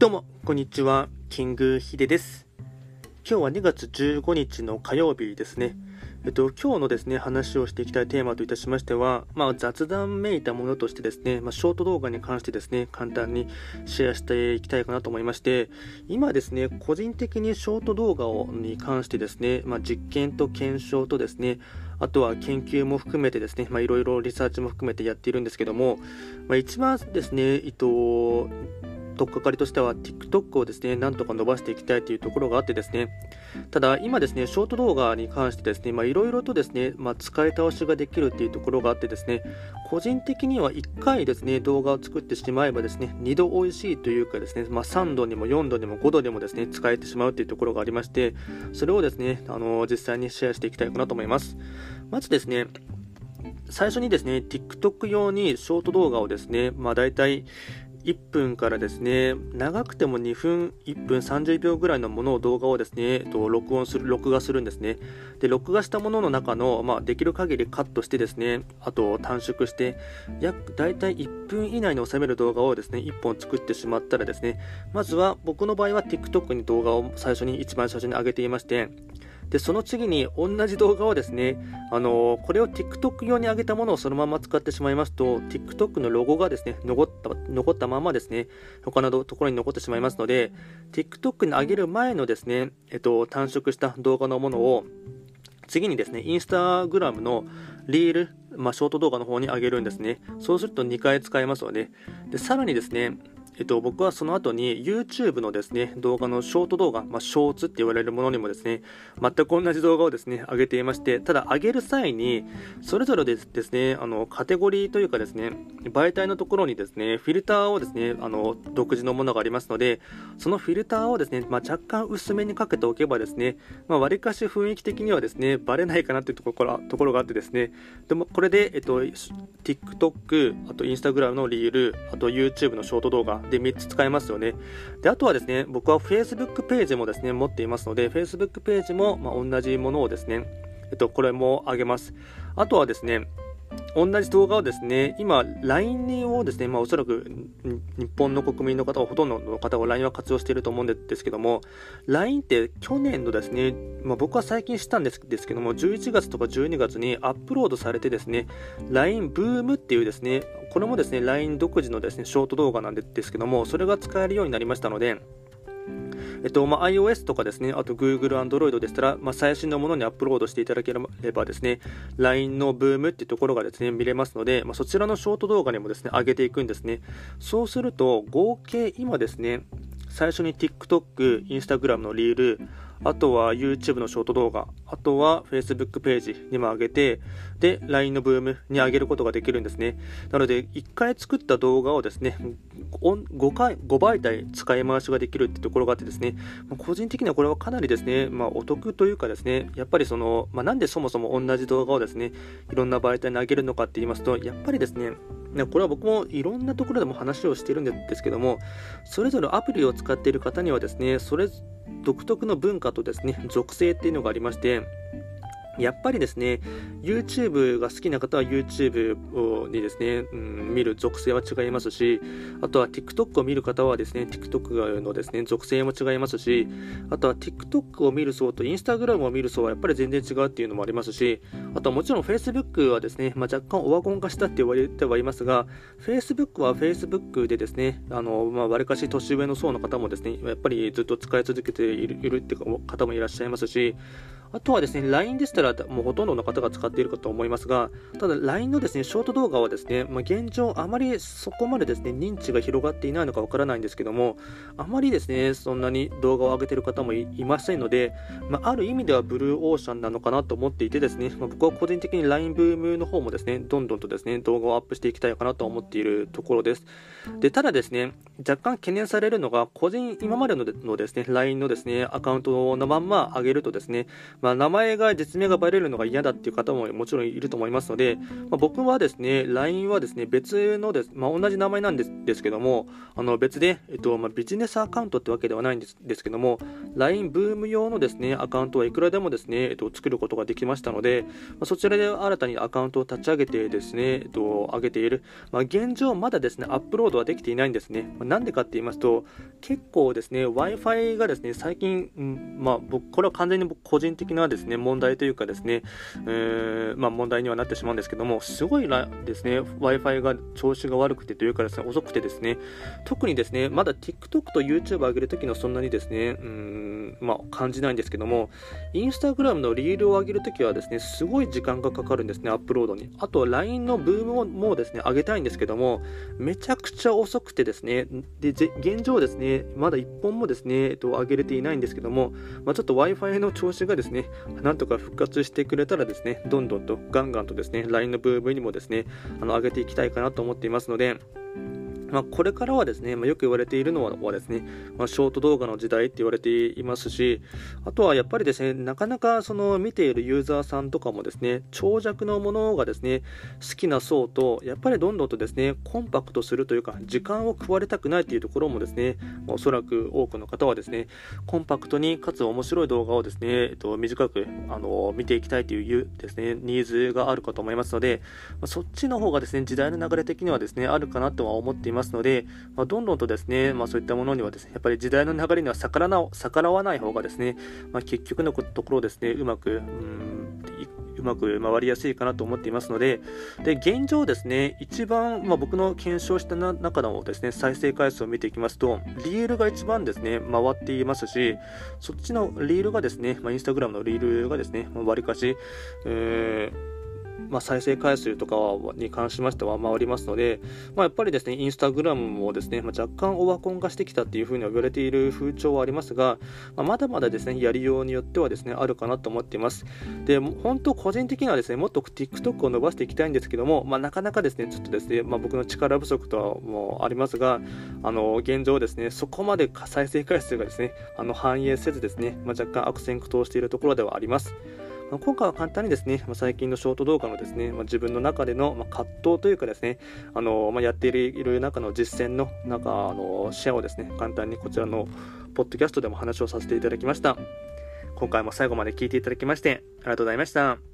どうも、こんにちは。キングヒデです。今日は2月15日の火曜日ですね。えっと、今日のですね、話をしていきたいテーマといたしましては、まあ、雑談めいたものとしてですね、まあ、ショート動画に関してですね、簡単にシェアしていきたいかなと思いまして、今ですね、個人的にショート動画をに関してですね、まあ、実験と検証とですね、あとは研究も含めてですね、まあ、いろいろリサーチも含めてやっているんですけども、まあ、一番ですね、えっと、取っかかりとしては TikTok をですね、なんとか伸ばしていきたいというところがあってですね、ただ今ですね、ショート動画に関してですね、いろいろとですね、まあ使い倒しができるっていうところがあってですね、個人的には1回ですね、動画を作ってしまえばですね、2度美味しいというかですね、まあ3度にも4度にも5度にもですね、使えてしまうというところがありまして、それをですね、あの実際にシェアしていきたいかなと思います。まずですね、最初にですね、TikTok 用にショート動画をですね、まあ大体1分からですね、長くても2分、1分30秒ぐらいのものを動画をですね、えっと、録音する、録画するんですね。で、録画したものの中の、まあ、できる限りカットしてですね、あと短縮して、約大体1分以内に収める動画をですね、1本作ってしまったらですね、まずは僕の場合は TikTok に動画を最初に、一番最初に上げていまして、で、その次に同じ動画をですね、あのーこれを TikTok 用に上げたものをそのまま使ってしまいますと、TikTok のロゴがですね、残った、残ったままですね、他のところに残ってしまいますので、TikTok に上げる前のですね、えっと、短縮した動画のものを、次にですね、インスタグラムのリール、まあ、ショート動画の方に上げるんですね。そうすると2回使えますので、で、さらにですね、えっと、僕はその後に YouTube のですね、動画のショート動画、まあ、ショーツって言われるものにもですね、全く同じ動画をですね、上げていまして、ただ上げる際に、それぞれでですね、あの、カテゴリーというかですね、媒体のところにですね、フィルターをですね、あの、独自のものがありますので、そのフィルターをですね、まあ、若干薄めにかけておけばですね、まあ、割かし雰囲気的にはですね、バレないかなというところところがあってですね、でもこれで、えっと、TikTok、あと Instagram のリール、あと YouTube のショート動画で3つ使えますよね。で、あとはですね、僕は Facebook ページもですね、持っていますので、Facebook ページも、まあ、同じものをですね、えっと、これもあげます。あとはですね、同じ動画をですね、今、LINE をですね、まあ、おそらく日本の国民の方はほとんどの方が LINE は活用していると思うんですけども、LINE って去年のですね、まあ、僕は最近知ったんですですけども、11月とか12月にアップロードされてですね、LINE ブームっていうですね、これもですね、LINE 独自のですね、ショート動画なんですけども、それが使えるようになりましたので、えっとまあ、iOS とかですね、あと Google、Android でしたら、まあ、最新のものにアップロードしていただければですね、LINE のブームっていうところがですね、見れますので、まあ、そちらのショート動画にもですね、上げていくんですね。そうすると、合計今ですね、最初に TikTok、Instagram のリール、あとは YouTube のショート動画、あとは Facebook ページにも上げて、で、LINE のブームに上げることができるんですね。なので、1回作った動画をですね、5回、5媒体使い回しができるってところがあってですね、個人的にはこれはかなりですね、まあ、お得というかですね、やっぱりその、まあ、なんでそもそも同じ動画をですね、いろんな媒体に上げるのかって言いますと、やっぱりですね、これは僕もいろんなところでも話をしているんですけども、それぞれアプリを使っている方にはですね、それ独特の文化とですね、属性っていうのがありまして、やっぱりですね、YouTube が好きな方は YouTube にですね、うん、見る属性は違いますし、あとは TikTok を見る方はですね、TikTok のですね、属性も違いますし、あとは TikTok を見る層と Instagram を見る層はやっぱり全然違うっていうのもありますし、あとはもちろん Facebook はですね、まあ、若干オワコン化したって言われてはいますが、Facebook は Facebook でですね、あの、まあ、割かし年上の層の方もですね、やっぱりずっと使い続けているいるって方もいらっしゃいますし、あとはですね、LINE でしたら、もうほとんどの方が使っているかと思いますが、ただ LINE のですね、ショート動画はですね、まあ、現状あまりそこまでですね、認知が広がっていないのかわからないんですけども、あまりですね、そんなに動画を上げている方もいませんので、まあ、ある意味ではブルーオーシャンなのかなと思っていてですね、まあ、僕は個人的に LINE ブームの方もですね、どんどんとですね、動画をアップしていきたいかなと思っているところです。で、ただですね、若干懸念されるのが、個人、今までののですね、LINE のですね、アカウントのまんま上げるとですね、まあ、名前が実名がバレるのが嫌だっていう方ももちろんいると思いますので、まあ、僕はですね LINE はですね別のです、まあ、同じ名前なんですですけどもあの別で、えっとまあ、ビジネスアカウントってわけではないんですですけども LINE ブーム用のですねアカウントはいくらでもですね、えっと、作ることができましたので、まあ、そちらで新たにアカウントを立ち上げてですね、えっと、上げている、まあ、現状まだですねアップロードはできていないんですね、まあ、なんでかって言いますと結構ですね Wi-Fi がですね最近、うん、まあ僕これは完全に僕個人的なですね問題というかですね、えー、まあ、問題にはなってしまうんですけどもすごいですね Wi-Fi が調子が悪くてというかですね遅くてですね特にですねまだ TikTok と YouTube 上げるときのそんなにですねうんまあ、感じないんですけども Instagram のリールを上げるときはですねすごい時間がかかるんですねアップロードに。あと LINE のブームもですね上げたいんですけどもめちゃくちゃ遅くてですねで現状ですねまだ1本もですね、えっと、上げれていないんですけども、まあ、ちょっと Wi-Fi の調子がですね、なんとか復活してくれたらですね、どんどんとガンガンとですね、LINE のブームにもですね、あの上げていきたいかなと思っていますので、まあ、これからはですね、まあ、よく言われているのはですね、まあ、ショート動画の時代って言われていますし、あとはやっぱりですね、なかなかその見ているユーザーさんとかもですね、長尺のものがですね、好きな層と、やっぱりどんどんとですね、コンパクトするというか、時間を食われたくないというところもですね、おそらく多くの方はですね、コンパクトにかつ面白い動画をですね、えっと、短くあの見ていきたいというですね、ニーズがあるかと思いますので、まそっちの方がですね、時代の流れ的にはですね、あるかなとは思っています。ますので、まあ、どんどんとですね、まあ、そういったものにはですね、やっぱり時代の流れには逆らな逆らわない方がですね、まあ、結局のところですね、うまく、うんうまく回りやすいかなと思っていますので、で現状ですね、一番、まあ、僕の検証した中のですね、再生回数を見ていきますと、リールが一番ですね、回っていますし、そっちのリールがですね、まあ、インスタグラムのリールがですね、わりかし、えーまあ、再生回数とかに関しましては回りますので、まあ、やっぱりですね、インスタグラムもですね、まあ、若干オワコン化してきたっていうふうに言われている風潮はありますが、まあ、まだまだですね、やりようによってはですね、あるかなと思っています。で、本当個人的にはですね、もっと TikTok を伸ばしていきたいんですけども、まあ、なかなかですね、ちょっとですね、まあ、僕の力不足とはもありますが、あの、現状ですね、そこまで再生回数がですね、あの反映せずですね、まあ、若干悪戦苦闘しているところではあります。ま今回は簡単にですね、ま最近のショート動画のですね、ま自分の中での、ま葛藤というかですね、あのまやっているいろいろ中の実践の中あのシェアをですね、簡単にこちらのポッドキャストでも話をさせていただきました。今回も最後まで聞いていただきまして、ありがとうございました。